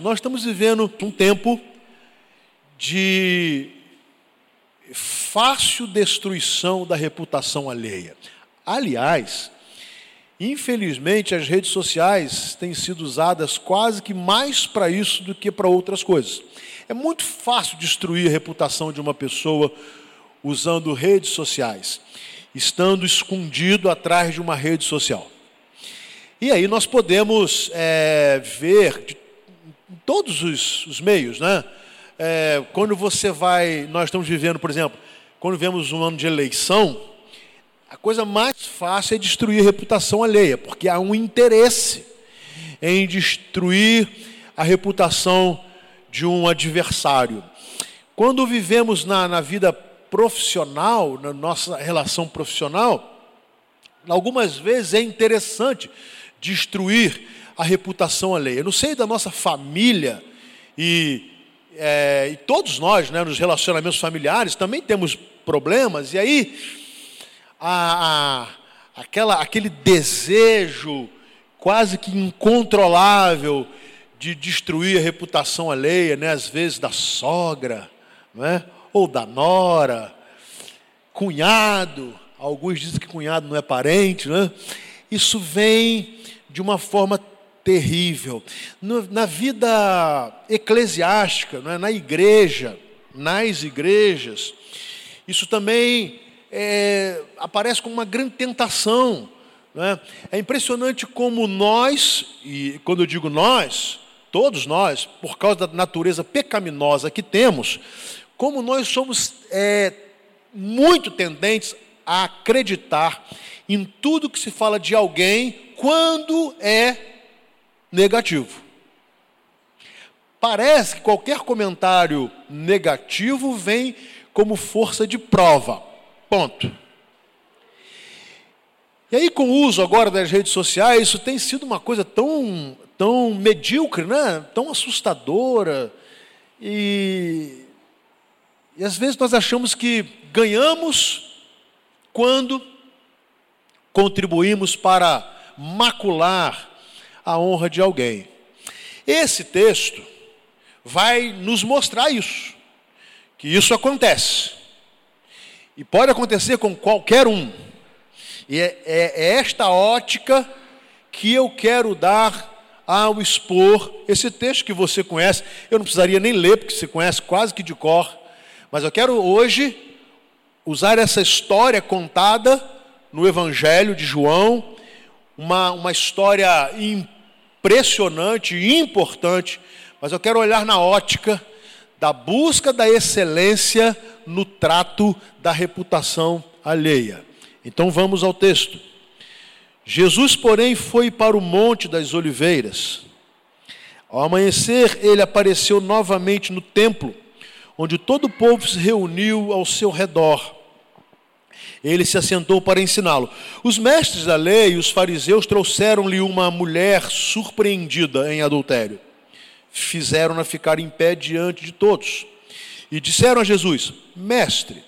Nós estamos vivendo um tempo de fácil destruição da reputação alheia. Aliás, infelizmente as redes sociais têm sido usadas quase que mais para isso do que para outras coisas. É muito fácil destruir a reputação de uma pessoa usando redes sociais, estando escondido atrás de uma rede social. E aí nós podemos é, ver de todos os, os meios, né? É, quando você vai, nós estamos vivendo, por exemplo, quando vemos um ano de eleição, a coisa mais fácil é destruir a reputação alheia, porque há um interesse em destruir a reputação de um adversário. Quando vivemos na, na vida profissional, na nossa relação profissional, algumas vezes é interessante destruir a reputação alheia. No seio da nossa família e, é, e todos nós, né, nos relacionamentos familiares, também temos problemas, e aí a, a, aquela, aquele desejo quase que incontrolável de destruir a reputação alheia, né, às vezes da sogra, não é? ou da nora, cunhado, alguns dizem que cunhado não é parente, né? isso vem de uma forma terrível. No, na vida eclesiástica, é? na igreja, nas igrejas, isso também é, aparece como uma grande tentação. É? é impressionante como nós, e quando eu digo nós, todos nós, por causa da natureza pecaminosa que temos, como nós somos é, muito tendentes a acreditar em tudo que se fala de alguém quando é negativo. Parece que qualquer comentário negativo vem como força de prova. Ponto. E aí, com o uso agora das redes sociais, isso tem sido uma coisa tão, tão medíocre, né? tão assustadora. E, e às vezes nós achamos que ganhamos quando contribuímos para macular a honra de alguém. Esse texto vai nos mostrar isso, que isso acontece. E pode acontecer com qualquer um. E é, é, é esta ótica que eu quero dar ao expor esse texto que você conhece. Eu não precisaria nem ler, porque você conhece quase que de cor. Mas eu quero hoje usar essa história contada no Evangelho de João, uma, uma história importante impressionante e importante, mas eu quero olhar na ótica da busca da excelência no trato da reputação alheia. Então vamos ao texto. Jesus, porém, foi para o Monte das Oliveiras. Ao amanhecer, ele apareceu novamente no templo, onde todo o povo se reuniu ao seu redor ele se assentou para ensiná-lo. Os mestres da lei e os fariseus trouxeram-lhe uma mulher surpreendida em adultério. Fizeram-na ficar em pé diante de todos. E disseram a Jesus: Mestre,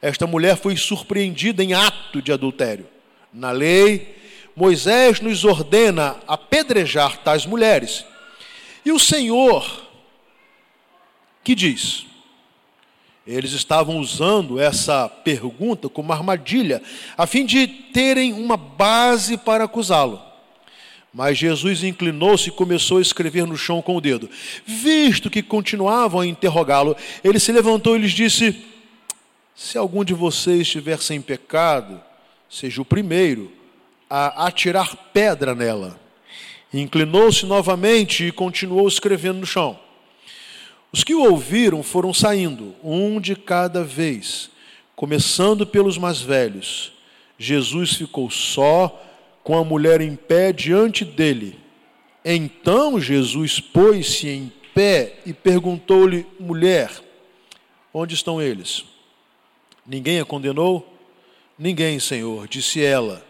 esta mulher foi surpreendida em ato de adultério. Na lei, Moisés nos ordena apedrejar tais mulheres. E o Senhor, que diz? Eles estavam usando essa pergunta como armadilha, a fim de terem uma base para acusá-lo. Mas Jesus inclinou-se e começou a escrever no chão com o dedo. Visto que continuavam a interrogá-lo, ele se levantou e lhes disse: Se algum de vocês estiver sem pecado, seja o primeiro a atirar pedra nela. Inclinou-se novamente e continuou escrevendo no chão. Os que o ouviram foram saindo, um de cada vez, começando pelos mais velhos. Jesus ficou só, com a mulher em pé diante dele. Então Jesus pôs-se em pé e perguntou-lhe: Mulher, onde estão eles? Ninguém a condenou? Ninguém, Senhor, disse ela.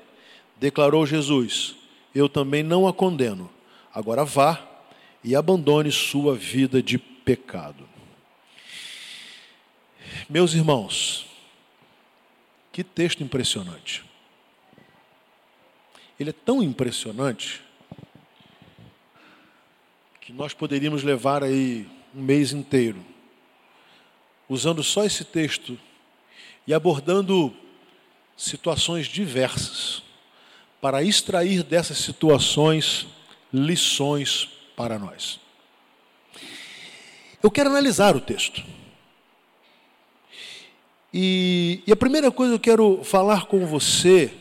Declarou Jesus: Eu também não a condeno. Agora vá e abandone sua vida de pecado. Meus irmãos, que texto impressionante. Ele é tão impressionante que nós poderíamos levar aí um mês inteiro, usando só esse texto e abordando situações diversas, para extrair dessas situações lições para nós. Eu quero analisar o texto. E, e, a primeira coisa que eu quero falar com você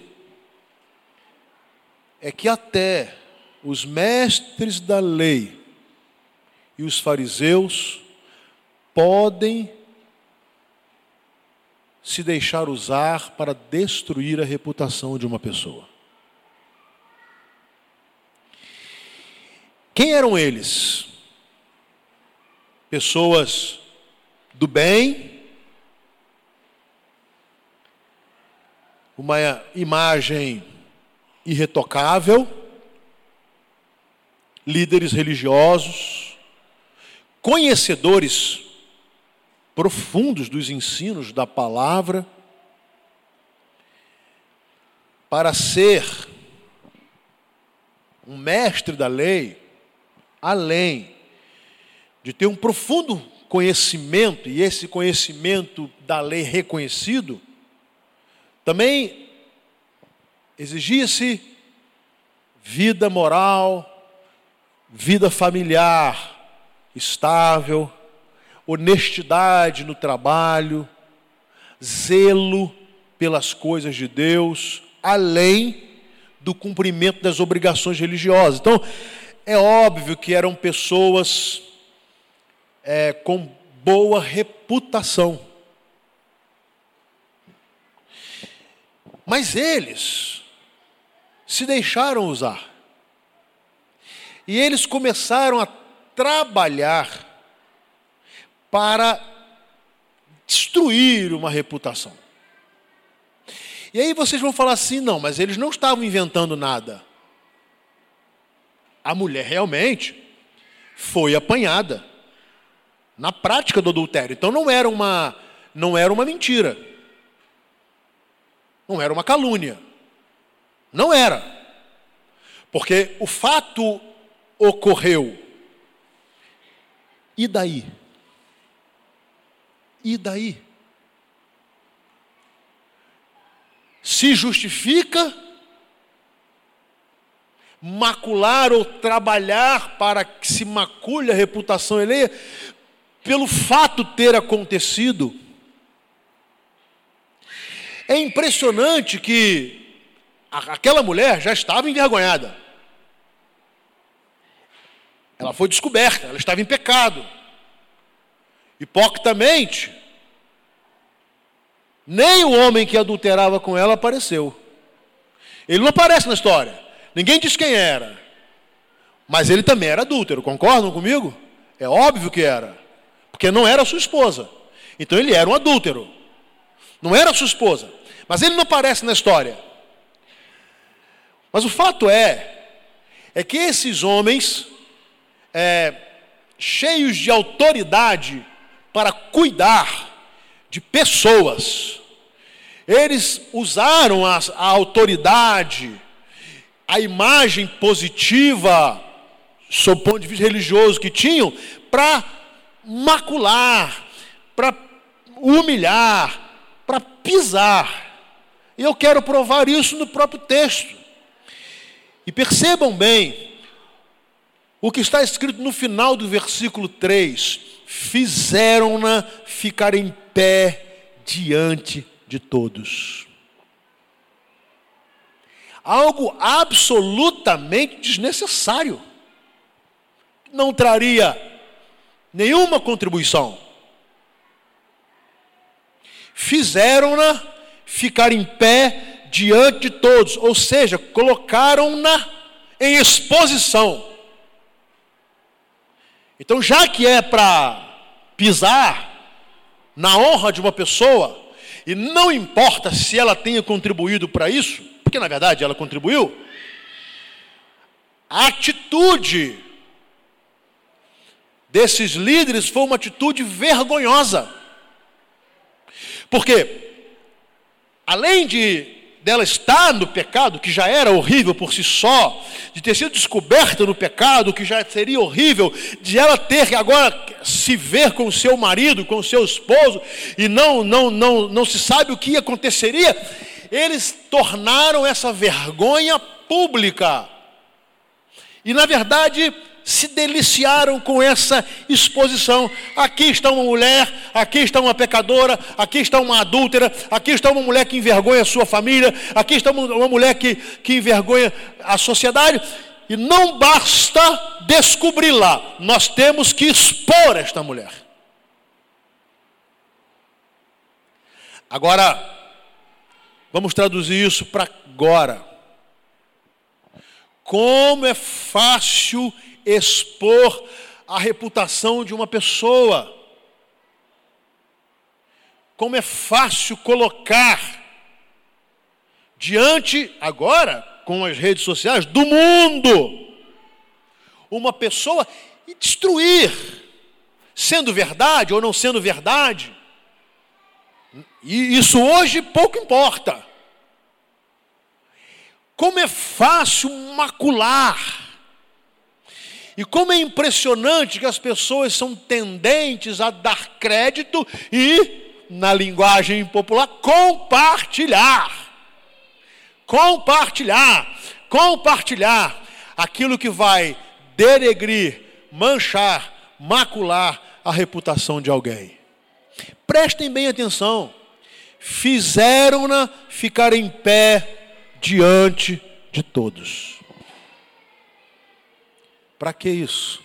é que até os mestres da lei e os fariseus podem se deixar usar para destruir a reputação de uma pessoa. Quem eram eles? Pessoas do bem, uma imagem irretocável, líderes religiosos, conhecedores profundos dos ensinos da palavra, para ser um mestre da lei, além de ter um profundo conhecimento, e esse conhecimento da lei reconhecido, também exigia-se vida moral, vida familiar estável, honestidade no trabalho, zelo pelas coisas de Deus, além do cumprimento das obrigações religiosas. Então, é óbvio que eram pessoas é, com boa reputação. Mas eles se deixaram usar. E eles começaram a trabalhar para destruir uma reputação. E aí vocês vão falar assim: não, mas eles não estavam inventando nada a mulher realmente foi apanhada na prática do adultério. Então não era uma não era uma mentira. Não era uma calúnia. Não era. Porque o fato ocorreu. E daí? E daí? Se justifica macular ou trabalhar para que se macule a reputação alheia, pelo fato ter acontecido. É impressionante que aquela mulher já estava envergonhada. Ela foi descoberta, ela estava em pecado. Hipocritamente, nem o homem que adulterava com ela apareceu. Ele não aparece na história. Ninguém diz quem era. Mas ele também era adúltero, concordam comigo? É óbvio que era. Porque não era sua esposa. Então ele era um adúltero. Não era sua esposa. Mas ele não aparece na história. Mas o fato é, é que esses homens, é, cheios de autoridade para cuidar de pessoas, eles usaram a, a autoridade, a imagem positiva, sob o ponto de vista religioso que tinham, para macular, para humilhar, para pisar. E eu quero provar isso no próprio texto. E percebam bem o que está escrito no final do versículo 3: fizeram-na ficar em pé diante de todos algo absolutamente desnecessário. Não traria nenhuma contribuição. Fizeram-na ficar em pé diante de todos, ou seja, colocaram-na em exposição. Então, já que é para pisar na honra de uma pessoa, e não importa se ela tenha contribuído para isso, porque na verdade ela contribuiu, a atitude desses líderes foi uma atitude vergonhosa. Porque, além de dela estar no pecado, que já era horrível por si só, de ter sido descoberta no pecado, que já seria horrível, de ela ter que agora se ver com o seu marido, com o seu esposo, e não, não, não, não se sabe o que aconteceria, eles tornaram essa vergonha pública. E na verdade, se deliciaram com essa exposição. Aqui está uma mulher, aqui está uma pecadora, aqui está uma adúltera, aqui está uma mulher que envergonha a sua família, aqui está uma mulher que, que envergonha a sociedade. E não basta descobri-la, nós temos que expor esta mulher. Agora, vamos traduzir isso para agora. Como é fácil expor a reputação de uma pessoa. Como é fácil colocar diante, agora, com as redes sociais, do mundo, uma pessoa e destruir, sendo verdade ou não sendo verdade. E isso hoje pouco importa. Como é fácil macular e como é impressionante que as pessoas são tendentes a dar crédito e, na linguagem popular, compartilhar. Compartilhar, compartilhar aquilo que vai denegrir, manchar, macular a reputação de alguém. Prestem bem atenção. Fizeram-na ficar em pé diante de todos. Para que isso?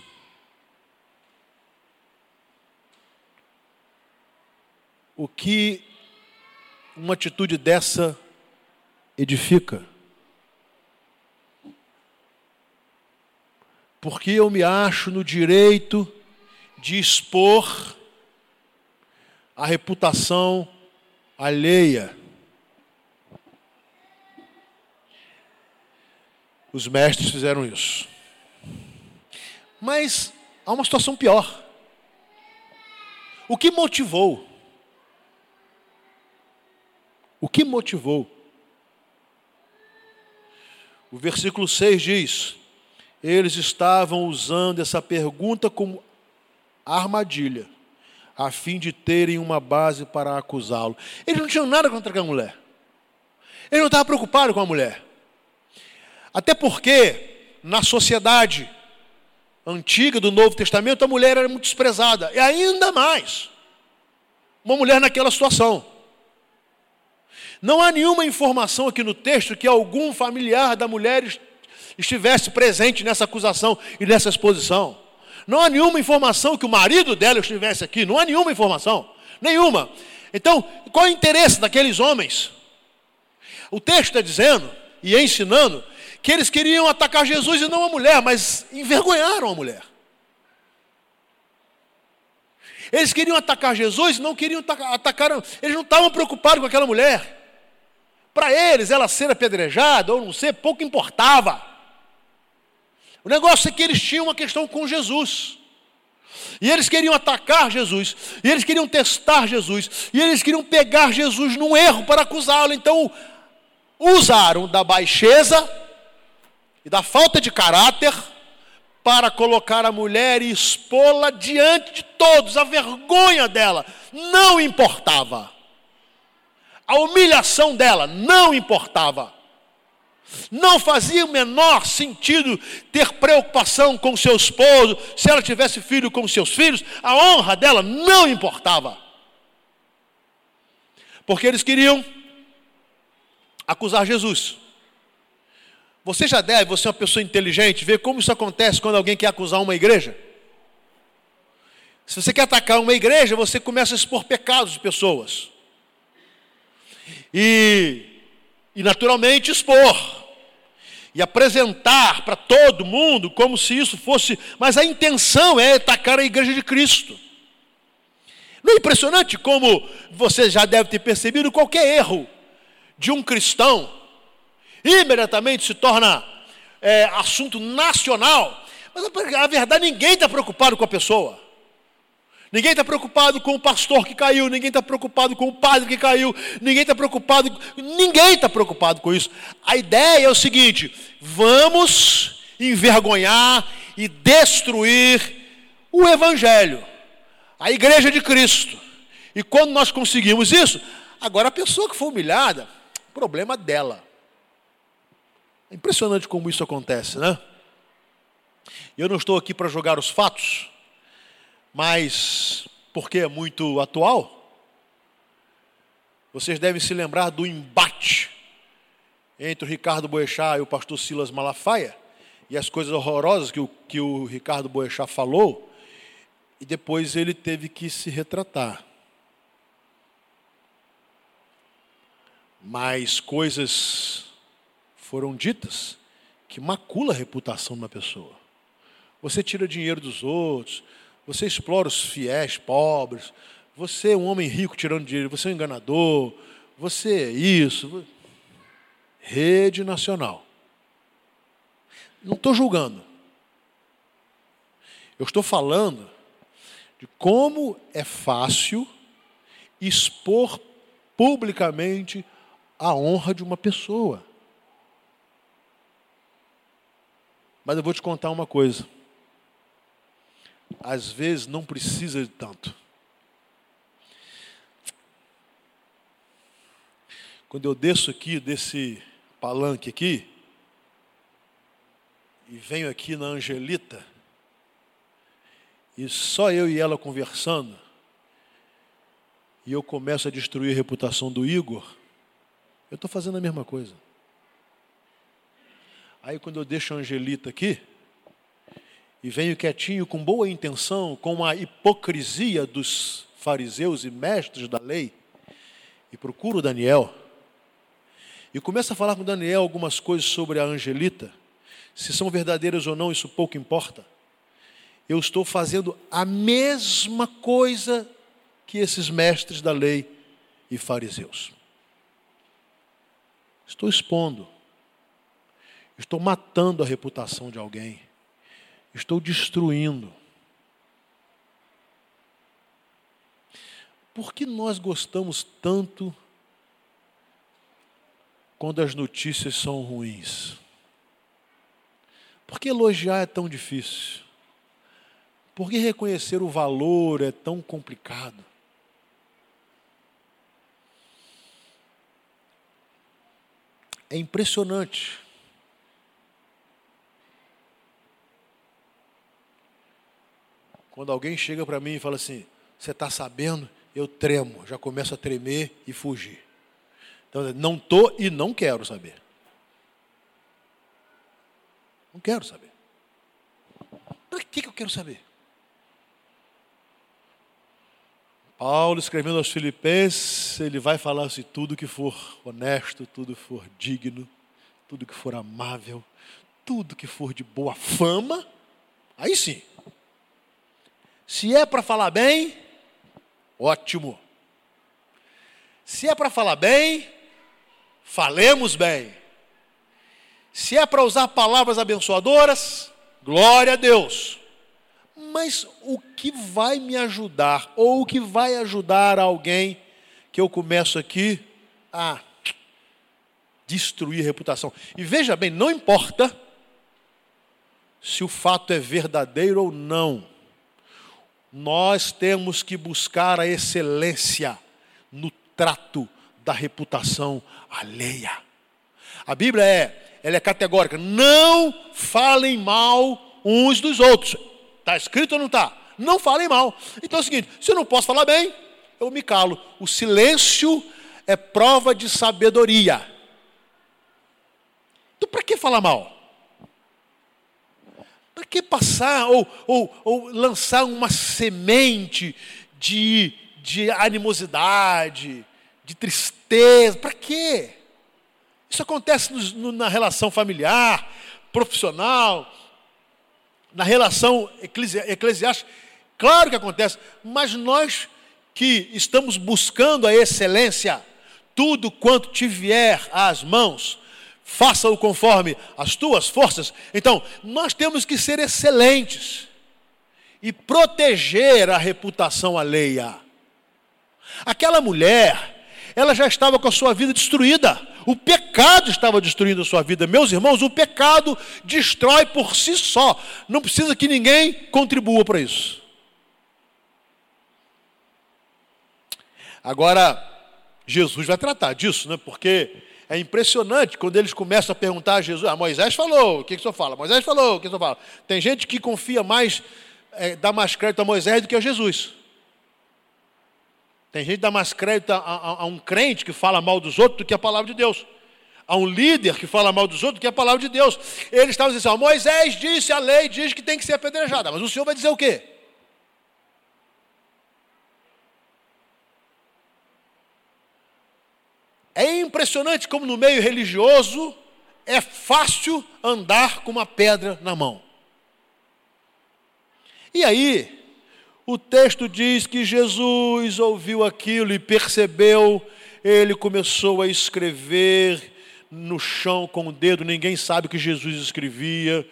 O que uma atitude dessa edifica? Porque eu me acho no direito de expor a reputação alheia. Os mestres fizeram isso. Mas há uma situação pior. O que motivou? O que motivou? O versículo 6 diz: Eles estavam usando essa pergunta como armadilha, a fim de terem uma base para acusá-lo. Eles não tinham nada contra aquela mulher. Ele não estava preocupado com a mulher. Até porque, na sociedade, antiga do Novo Testamento, a mulher era muito desprezada. E ainda mais, uma mulher naquela situação. Não há nenhuma informação aqui no texto que algum familiar da mulher estivesse presente nessa acusação e nessa exposição. Não há nenhuma informação que o marido dela estivesse aqui. Não há nenhuma informação. Nenhuma. Então, qual é o interesse daqueles homens? O texto está dizendo e ensinando que eles queriam atacar Jesus e não a mulher, mas envergonharam a mulher. Eles queriam atacar Jesus e não queriam atacar, eles não estavam preocupados com aquela mulher. Para eles, ela ser apedrejada ou não ser, pouco importava. O negócio é que eles tinham uma questão com Jesus. E eles queriam atacar Jesus, e eles queriam testar Jesus, e eles queriam pegar Jesus num erro para acusá-lo. Então, usaram da baixeza e da falta de caráter para colocar a mulher e expô-la diante de todos. A vergonha dela não importava. A humilhação dela não importava. Não fazia o menor sentido ter preocupação com seu esposo, se ela tivesse filho com seus filhos, a honra dela não importava. Porque eles queriam acusar Jesus. Você já deve, você é uma pessoa inteligente, ver como isso acontece quando alguém quer acusar uma igreja. Se você quer atacar uma igreja, você começa a expor pecados de pessoas. E, e naturalmente expor. E apresentar para todo mundo como se isso fosse. Mas a intenção é atacar a igreja de Cristo. Não é impressionante como você já deve ter percebido qualquer erro de um cristão imediatamente se torna é, assunto nacional. Mas a verdade, ninguém está preocupado com a pessoa. Ninguém está preocupado com o pastor que caiu, ninguém está preocupado com o padre que caiu, ninguém está preocupado, ninguém está preocupado com isso. A ideia é o seguinte: vamos envergonhar e destruir o Evangelho, a igreja de Cristo. E quando nós conseguimos isso, agora a pessoa que foi humilhada, problema dela. Impressionante como isso acontece, né? Eu não estou aqui para jogar os fatos, mas porque é muito atual, vocês devem se lembrar do embate entre o Ricardo Boechat e o pastor Silas Malafaia, e as coisas horrorosas que o, que o Ricardo Boechat falou, e depois ele teve que se retratar. Mas coisas foram ditas que macula a reputação de uma pessoa. Você tira dinheiro dos outros, você explora os fiéis pobres, você é um homem rico tirando dinheiro, você é um enganador, você é isso. Rede nacional. Não estou julgando. Eu estou falando de como é fácil expor publicamente a honra de uma pessoa. Mas eu vou te contar uma coisa às vezes não precisa de tanto. Quando eu desço aqui desse palanque aqui e venho aqui na Angelita e só eu e ela conversando e eu começo a destruir a reputação do Igor, eu estou fazendo a mesma coisa. Aí quando eu deixo a Angelita aqui, e venho quietinho com boa intenção, com a hipocrisia dos fariseus e mestres da lei, e procuro Daniel, e começo a falar com Daniel algumas coisas sobre a Angelita, se são verdadeiras ou não, isso pouco importa. Eu estou fazendo a mesma coisa que esses mestres da lei e fariseus. Estou expondo, estou matando a reputação de alguém estou destruindo. Por que nós gostamos tanto quando as notícias são ruins? Por que elogiar é tão difícil? Por que reconhecer o valor é tão complicado? É impressionante Quando alguém chega para mim e fala assim: Você está sabendo? Eu tremo, já começo a tremer e fugir. Então, não estou e não quero saber. Não quero saber. Para que, que eu quero saber? Paulo, escrevendo aos Filipenses, ele vai falar se assim, tudo que for honesto, tudo que for digno, tudo que for amável, tudo que for de boa fama, aí sim, se é para falar bem, ótimo. Se é para falar bem, falemos bem. Se é para usar palavras abençoadoras, glória a Deus. Mas o que vai me ajudar, ou o que vai ajudar alguém que eu começo aqui a destruir a reputação? E veja bem, não importa se o fato é verdadeiro ou não nós temos que buscar a excelência no trato da reputação alheia. A Bíblia é, ela é categórica, não falem mal uns dos outros. Está escrito ou não está? Não falem mal. Então é o seguinte: se eu não posso falar bem, eu me calo. O silêncio é prova de sabedoria. Então, para que falar mal? Para que passar ou, ou, ou lançar uma semente de, de animosidade, de tristeza? Para quê? Isso acontece no, no, na relação familiar, profissional, na relação eclesi eclesiástica. Claro que acontece, mas nós que estamos buscando a excelência, tudo quanto te vier às mãos, faça-o conforme as tuas forças. Então, nós temos que ser excelentes. e proteger a reputação alheia. Aquela mulher, ela já estava com a sua vida destruída. O pecado estava destruindo a sua vida. Meus irmãos, o pecado destrói por si só. Não precisa que ninguém contribua para isso. Agora, Jesus vai tratar disso, né? Porque é impressionante quando eles começam a perguntar a Jesus: ah, Moisés falou, o que, que o senhor fala? Moisés falou, o que, o senhor fala? Tem gente que confia mais, é, dá mais crédito a Moisés do que a Jesus. Tem gente que dá mais crédito a, a, a, um crente que fala mal dos outros do que a palavra de Deus. A um líder que fala mal dos outros do que a palavra de Deus. Eles estavam dizendo assim: Moisés disse, a lei diz que tem que ser apedrejada, mas o senhor vai dizer o quê? É impressionante como no meio religioso é fácil andar com uma pedra na mão. E aí, o texto diz que Jesus ouviu aquilo e percebeu, ele começou a escrever no chão com o dedo, ninguém sabe o que Jesus escrevia,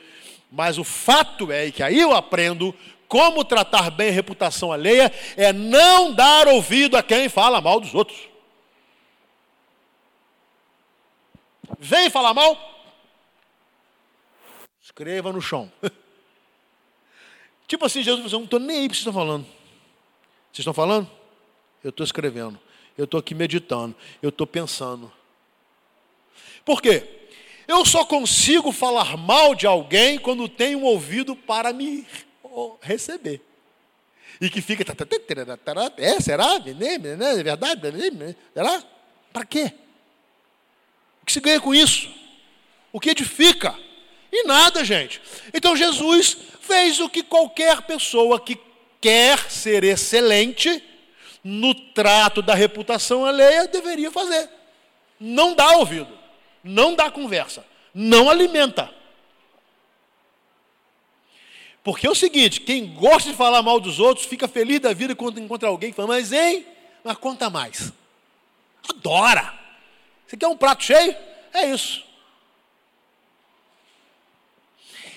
mas o fato é que aí eu aprendo como tratar bem a reputação alheia é não dar ouvido a quem fala mal dos outros. Vem falar mal? Escreva no chão. tipo assim, Jesus falou: não estou nem aí para vocês estão falando. Vocês estão falando? Eu estou escrevendo. Eu estou aqui meditando. Eu estou pensando. Por quê? Eu só consigo falar mal de alguém quando tenho um ouvido para me receber. E que fica. É, será? É verdade? Será? Para quê? O que se ganha com isso? O que edifica? E nada, gente. Então Jesus fez o que qualquer pessoa que quer ser excelente no trato da reputação alheia deveria fazer. Não dá ouvido, não dá conversa, não alimenta. Porque é o seguinte: quem gosta de falar mal dos outros fica feliz da vida quando encontra alguém que fala, mas hein, mas conta mais. Adora. Você quer um prato cheio? É isso.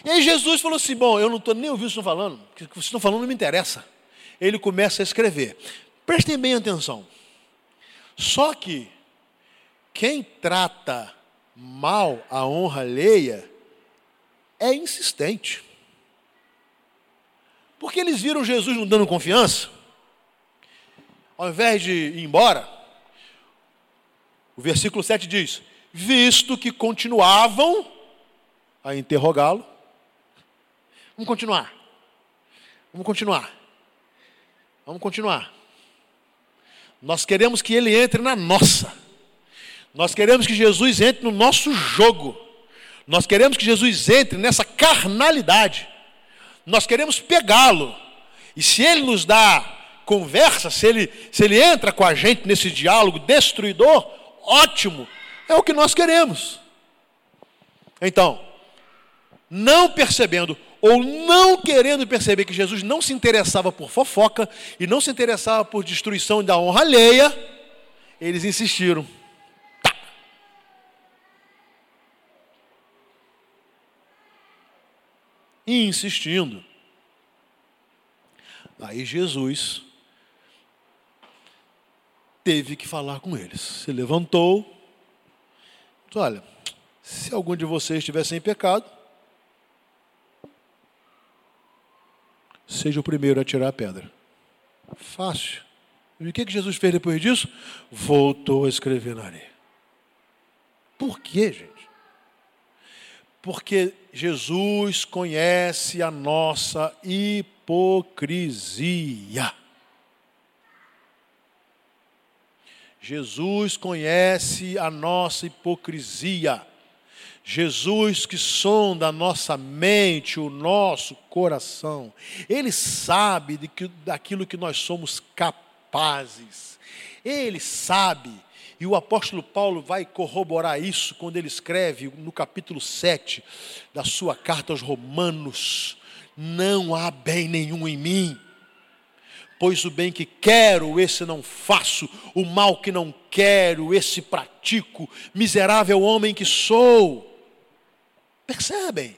E aí Jesus falou assim: Bom, eu não estou nem ouvindo o que vocês estão falando, o que vocês estão falando não me interessa. Ele começa a escrever. Prestem bem atenção. Só que quem trata mal a honra alheia é insistente. Porque eles viram Jesus não dando confiança. Ao invés de ir embora, o versículo 7 diz: Visto que continuavam a interrogá-lo. Vamos continuar. Vamos continuar. Vamos continuar. Nós queremos que ele entre na nossa. Nós queremos que Jesus entre no nosso jogo. Nós queremos que Jesus entre nessa carnalidade. Nós queremos pegá-lo. E se ele nos dá conversa, se ele, se ele entra com a gente nesse diálogo destruidor, ótimo, é o que nós queremos. Então, não percebendo ou não querendo perceber que Jesus não se interessava por fofoca e não se interessava por destruição da honra alheia, eles insistiram. Tá. E insistindo. Aí Jesus teve que falar com eles. Se levantou. Disse, Olha, se algum de vocês estiver sem pecado, seja o primeiro a tirar a pedra. Fácil. E o que, que Jesus fez depois disso? Voltou a escrever na areia. Por quê, gente? Porque Jesus conhece a nossa hipocrisia. Jesus conhece a nossa hipocrisia. Jesus que sonda a nossa mente, o nosso coração. Ele sabe de que, daquilo que nós somos capazes. Ele sabe. E o apóstolo Paulo vai corroborar isso quando ele escreve no capítulo 7 da sua carta aos Romanos: Não há bem nenhum em mim Pois o bem que quero, esse não faço, o mal que não quero, esse pratico, miserável homem que sou. Percebem?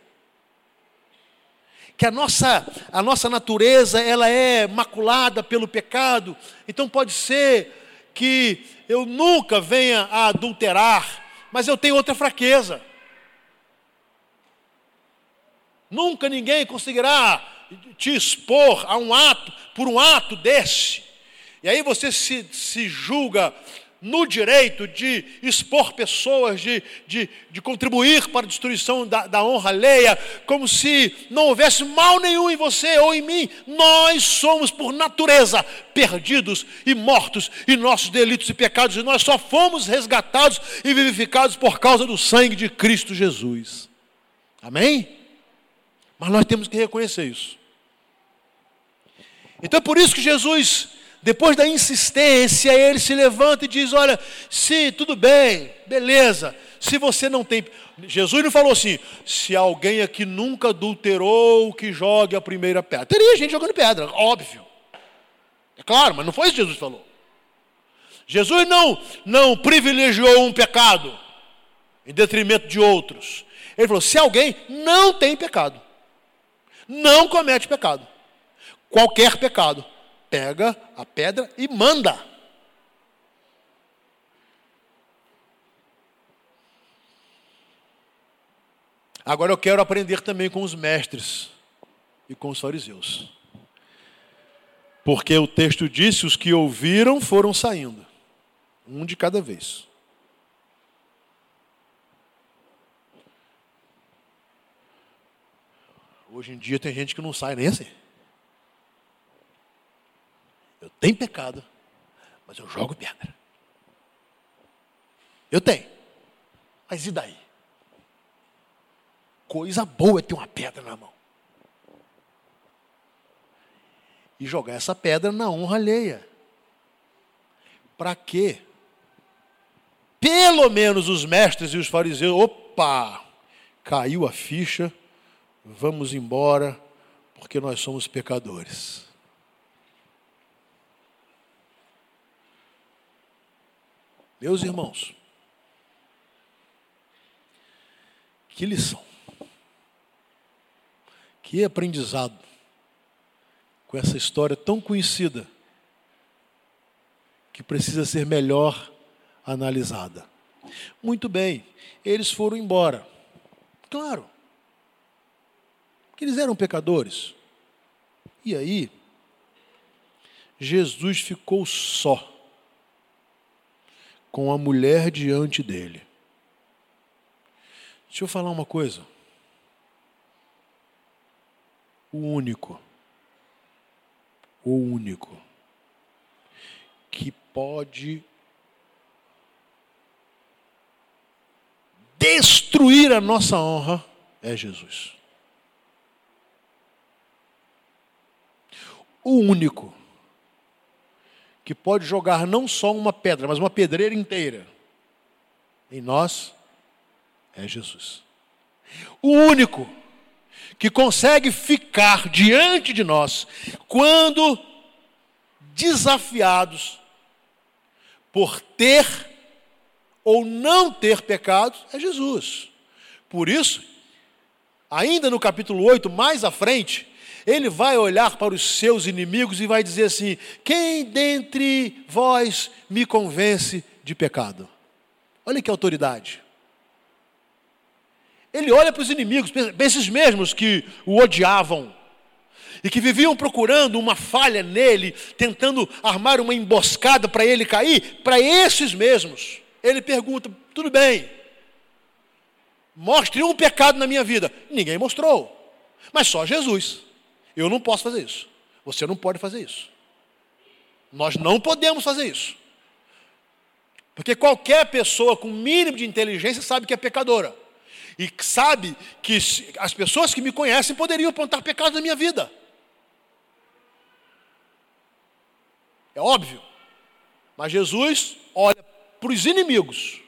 que a nossa, a nossa natureza ela é maculada pelo pecado. Então pode ser que eu nunca venha a adulterar, mas eu tenho outra fraqueza. Nunca ninguém conseguirá te expor a um ato, por um ato desse. E aí você se, se julga no direito de expor pessoas, de, de, de contribuir para a destruição da, da, honra alheia, como se não houvesse mal nenhum em você ou em mim. Nós somos, por natureza, perdidos e mortos em nossos delitos e pecados, e nós só fomos resgatados e vivificados por causa do sangue de Cristo Jesus. Amém? Mas nós temos que reconhecer isso. Então é por isso que Jesus depois da insistência, ele se levanta e diz: Olha, sim, tudo bem, beleza. Se você não tem. Jesus não falou assim: se alguém aqui nunca adulterou, que jogue a primeira pedra. Teria gente jogando pedra, óbvio. É claro, mas não foi isso que Jesus falou. Jesus não, não privilegiou um pecado em detrimento de outros. Ele falou: se alguém não tem pecado, não comete pecado, qualquer pecado, pega a pedra e manda. Agora eu quero aprender também com os mestres e com os fariseus. Porque o texto disse: os que ouviram foram saindo, um de cada vez. Hoje em dia tem gente que não sai nem assim. Eu tenho pecado, mas eu jogo pedra. Eu tenho. Mas e daí? Coisa boa é ter uma pedra na mão. E jogar essa pedra na honra alheia. Para quê? Pelo menos os mestres e os fariseus, opa, caiu a ficha, vamos embora, porque nós somos pecadores. Meus irmãos, que lição, que aprendizado com essa história tão conhecida que precisa ser melhor analisada. Muito bem, eles foram embora. Claro, que eles eram pecadores. E aí, Jesus ficou só com a mulher diante dele. Deixa eu falar uma coisa. O único, o único que pode destruir a nossa honra é Jesus. O único que pode jogar não só uma pedra, mas uma pedreira inteira em nós é Jesus. O único que consegue ficar diante de nós quando desafiados por ter ou não ter pecados é Jesus. Por isso, ainda no capítulo 8, mais à frente, ele vai olhar para os seus inimigos e vai dizer assim: Quem dentre vós me convence de pecado? Olha que autoridade. Ele olha para os inimigos, esses mesmos que o odiavam e que viviam procurando uma falha nele, tentando armar uma emboscada para ele cair, para esses mesmos. Ele pergunta: tudo bem, mostre um pecado na minha vida. Ninguém mostrou, mas só Jesus. Eu não posso fazer isso. Você não pode fazer isso. Nós não podemos fazer isso. Porque qualquer pessoa com mínimo de inteligência sabe que é pecadora. E sabe que as pessoas que me conhecem poderiam apontar pecados na minha vida. É óbvio. Mas Jesus olha para os inimigos,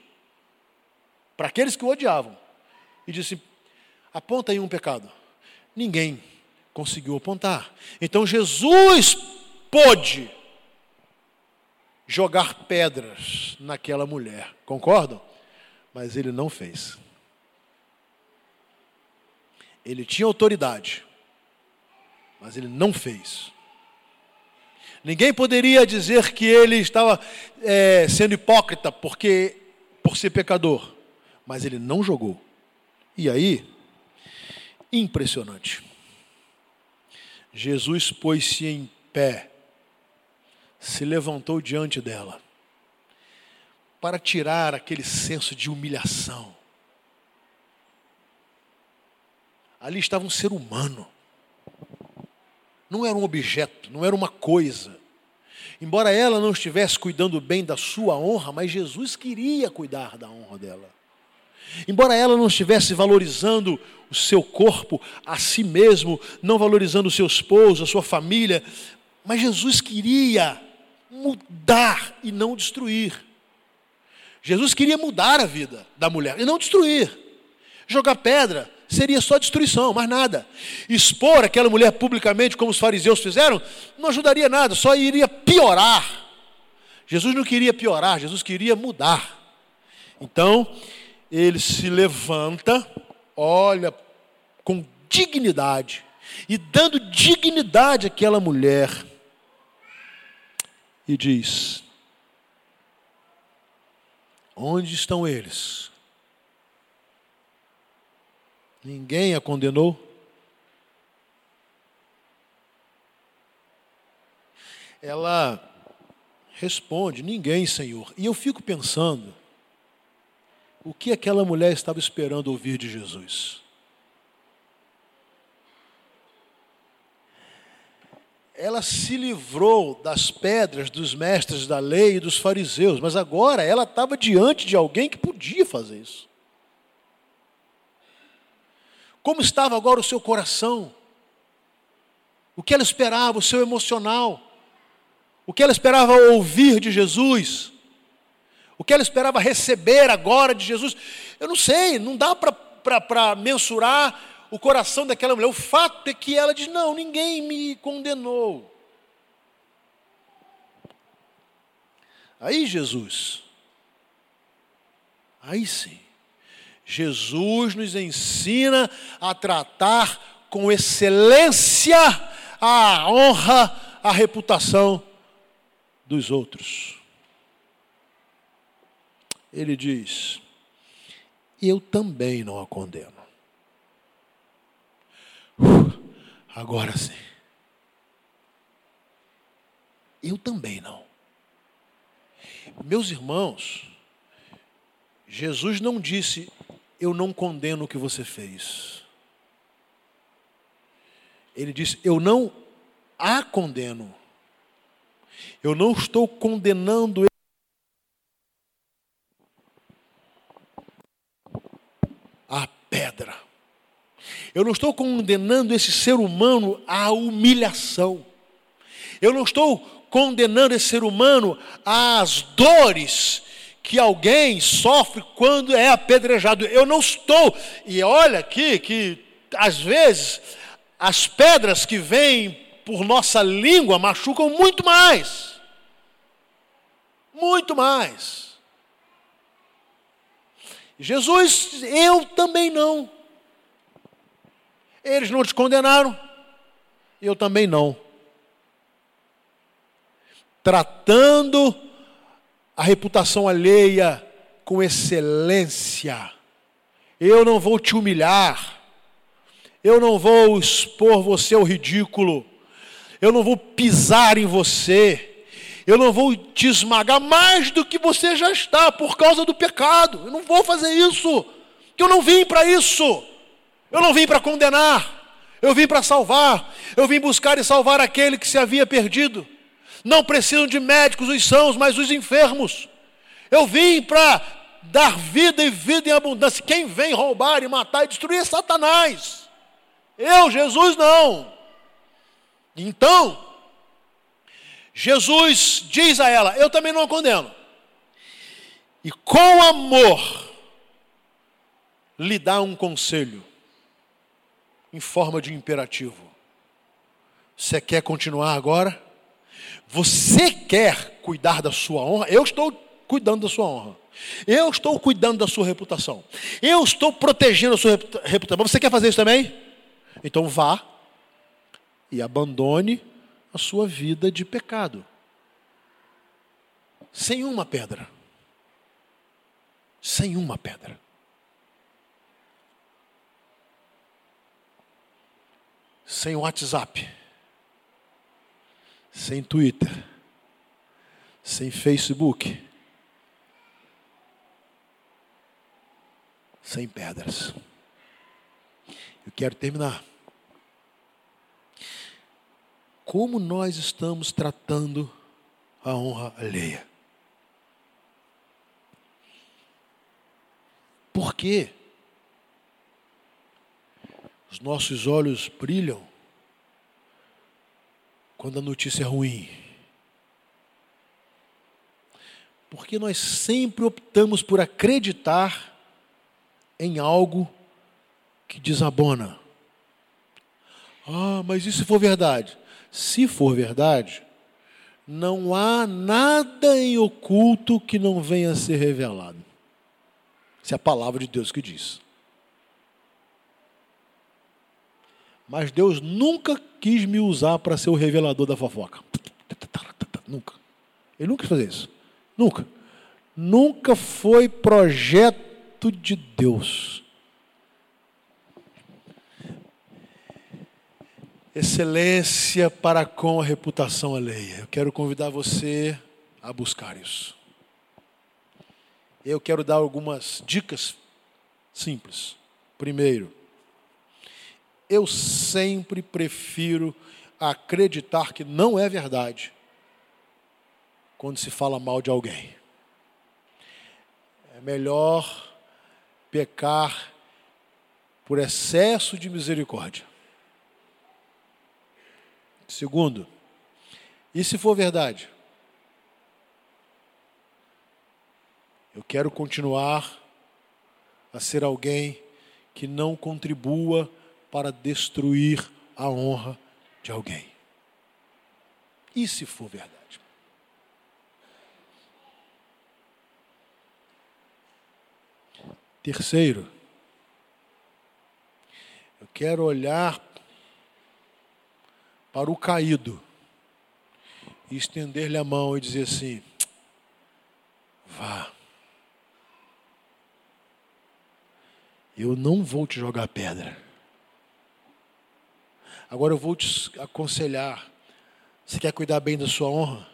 para aqueles que o odiavam, e disse: aponta aí um pecado. Ninguém conseguiu apontar. Então Jesus pôde jogar pedras naquela mulher, concordam? Mas ele não fez. Ele tinha autoridade, Mas ele não fez. Ninguém poderia dizer que ele estava é, sendo hipócrita porque por ser pecador, mas ele não jogou. E aí, impressionante. Jesus pôs-se em pé, se levantou diante dela, para tirar aquele senso de humilhação. Ali estava um ser humano não era um objeto, não era uma coisa. Embora ela não estivesse cuidando bem da sua honra, mas Jesus queria cuidar da honra dela. Embora ela não estivesse valorizando o seu corpo, a si mesmo, não valorizando o seu esposo, a sua família, mas Jesus queria mudar e não destruir. Jesus queria mudar a vida da mulher e não destruir. Jogar pedra, seria só destruição, mais nada. Expor aquela mulher publicamente, como os fariseus fizeram, não ajudaria nada, só iria piorar. Jesus não queria piorar, Jesus queria mudar. Então, ele se levanta, olha com dignidade, e dando dignidade àquela mulher, e diz: Onde estão eles? Ninguém a condenou? Ela responde: Ninguém, Senhor. E eu fico pensando, o que aquela mulher estava esperando ouvir de Jesus? Ela se livrou das pedras dos mestres da lei e dos fariseus, mas agora ela estava diante de alguém que podia fazer isso. Como estava agora o seu coração? O que ela esperava, o seu emocional? O que ela esperava ouvir de Jesus? O que ela esperava receber agora de Jesus? Eu não sei, não dá para mensurar o coração daquela mulher. O fato é que ela diz: Não, ninguém me condenou. Aí Jesus, aí sim, Jesus nos ensina a tratar com excelência a honra, a reputação dos outros. Ele diz: Eu também não a condeno. agora sim. Eu também não. Meus irmãos, Jesus não disse eu não condeno o que você fez. Ele diz: Eu não a condeno. Eu não estou condenando a pedra. Eu não estou condenando esse ser humano à humilhação. Eu não estou condenando esse ser humano às dores que alguém sofre quando é apedrejado. Eu não estou. E olha aqui que às vezes as pedras que vêm por nossa língua machucam muito mais. Muito mais. Jesus, eu também não. Eles não te condenaram, eu também não. Tratando a reputação alheia com excelência. Eu não vou te humilhar. Eu não vou expor você ao ridículo. Eu não vou pisar em você. Eu não vou te esmagar mais do que você já está por causa do pecado. Eu não vou fazer isso. Eu não vim para isso. Eu não vim para condenar. Eu vim para salvar. Eu vim buscar e salvar aquele que se havia perdido. Não precisam de médicos os sãos, mas os enfermos. Eu vim para dar vida e vida em abundância. Quem vem roubar e matar e destruir é Satanás. Eu, Jesus, não. Então, Jesus diz a ela: Eu também não a condeno. E com amor, lhe dá um conselho, em forma de imperativo. Você quer continuar agora? Você quer cuidar da sua honra? Eu estou cuidando da sua honra. Eu estou cuidando da sua reputação. Eu estou protegendo a sua reputação. Você quer fazer isso também? Então vá e abandone a sua vida de pecado. Sem uma pedra. Sem uma pedra. Sem WhatsApp. Sem Twitter. Sem Facebook. Sem pedras. Eu quero terminar como nós estamos tratando a honra alheia. Por quê? Os nossos olhos brilham quando a notícia é ruim. Porque nós sempre optamos por acreditar em algo que desabona. Ah, mas e se for verdade? Se for verdade, não há nada em oculto que não venha a ser revelado. Isso é a palavra de Deus que diz. Mas Deus nunca quis me usar para ser o revelador da fofoca. Nunca. Ele nunca quis fazer isso. Nunca. Nunca foi projeto de Deus. excelência para com a reputação alheia. Eu quero convidar você a buscar isso. Eu quero dar algumas dicas simples. Primeiro, eu sempre prefiro acreditar que não é verdade quando se fala mal de alguém. É melhor pecar por excesso de misericórdia Segundo, e se for verdade? Eu quero continuar a ser alguém que não contribua para destruir a honra de alguém. E se for verdade? Terceiro, eu quero olhar para o caído e estender-lhe a mão e dizer assim: vá. Eu não vou te jogar pedra. Agora eu vou te aconselhar. Você quer cuidar bem da sua honra?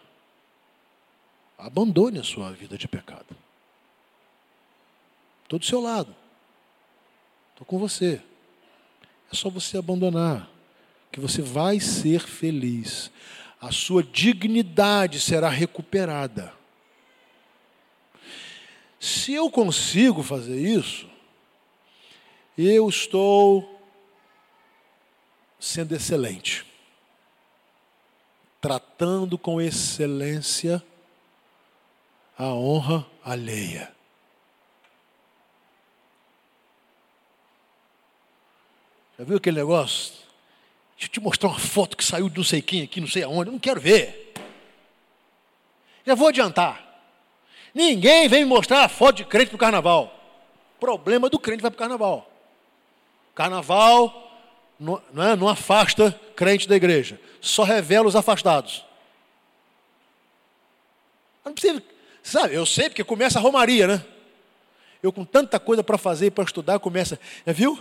Abandone a sua vida de pecado. Estou do seu lado. Estou com você. É só você abandonar que você vai ser feliz. A sua dignidade será recuperada. Se eu consigo fazer isso, eu estou sendo excelente, tratando com excelência a honra alheia. Já viu aquele negócio? Deixa eu te mostrar uma foto que saiu de não sei quem aqui, não sei aonde. Eu não quero ver. Já vou adiantar. Ninguém vem me mostrar a foto de crente para o carnaval. Problema do crente vai para o carnaval. Carnaval não, é, não afasta crente da igreja. Só revela os afastados. Não precisa, sabe, eu sei porque começa a romaria, né? Eu com tanta coisa para fazer, para estudar, começa, viu?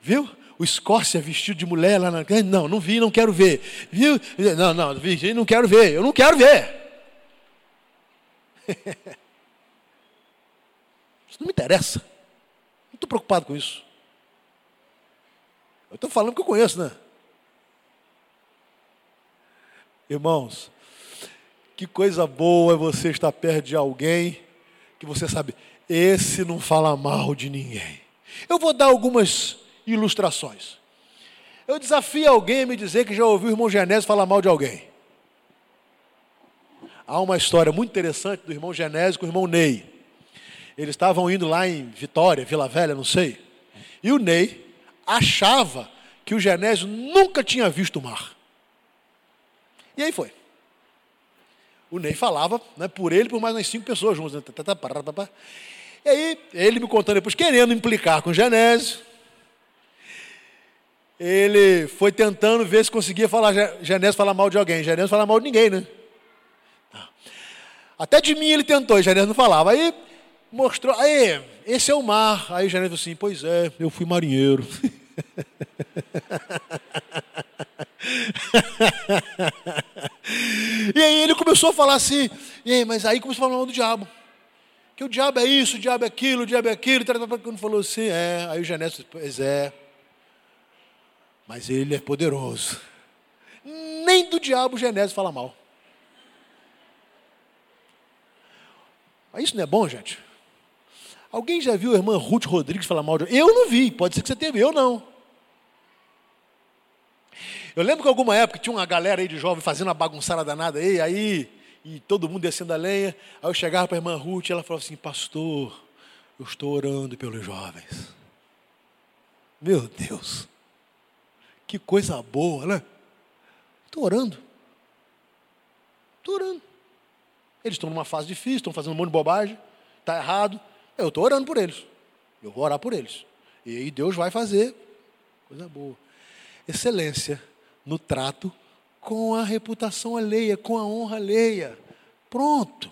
Viu? o Escócia vestido de mulher lá na. Não, não vi, não quero ver. Viu? Não, não, vi, não quero ver. Eu não quero ver. Isso não me interessa. Não estou preocupado com isso. Eu estou falando que eu conheço, né? Irmãos, que coisa boa é você estar perto de alguém que você sabe, esse não fala mal de ninguém. Eu vou dar algumas ilustrações. Eu desafio alguém a me dizer que já ouviu o irmão Genésio falar mal de alguém. Há uma história muito interessante do irmão Genésio com o irmão Ney. Eles estavam indo lá em Vitória, Vila Velha, não sei. E o Ney achava que o Genésio nunca tinha visto o mar. E aí foi. O Ney falava, né, por ele, por mais umas cinco pessoas juntas. Né? E aí, ele me contando depois, querendo implicar com o Genésio. ele foi tentando ver se conseguia falar Genésio falar mal de alguém. Genésio fala mal de ninguém, né? Até de mim ele tentou, e Genésio não falava. Aí mostrou, aí, esse é o mar. Aí Genésio falou assim: Pois é, eu fui marinheiro. e aí ele começou a falar assim, e aí, mas aí começou a falar mal do diabo. Que o diabo é isso, o diabo é aquilo, o diabo é aquilo. Quando falou assim, é, aí o Genésio, pois é, mas ele é poderoso. Nem do diabo o Genésio fala mal. Mas isso não é bom, gente? Alguém já viu a irmã Ruth Rodrigues falar mal de Eu não vi, pode ser que você teve, eu não. Eu lembro que alguma época tinha uma galera aí de jovem fazendo uma bagunçada danada aí, aí, e todo mundo descendo a lenha. Aí eu chegava para a irmã Ruth e ela falou assim: Pastor, eu estou orando pelos jovens. Meu Deus, que coisa boa, né? Estou orando. Estou orando. Eles estão numa fase difícil, estão fazendo um monte de bobagem, está errado. Eu estou orando por eles. Eu vou orar por eles. E aí Deus vai fazer coisa boa. Excelência no trato com a reputação alheia, com a honra alheia. Pronto.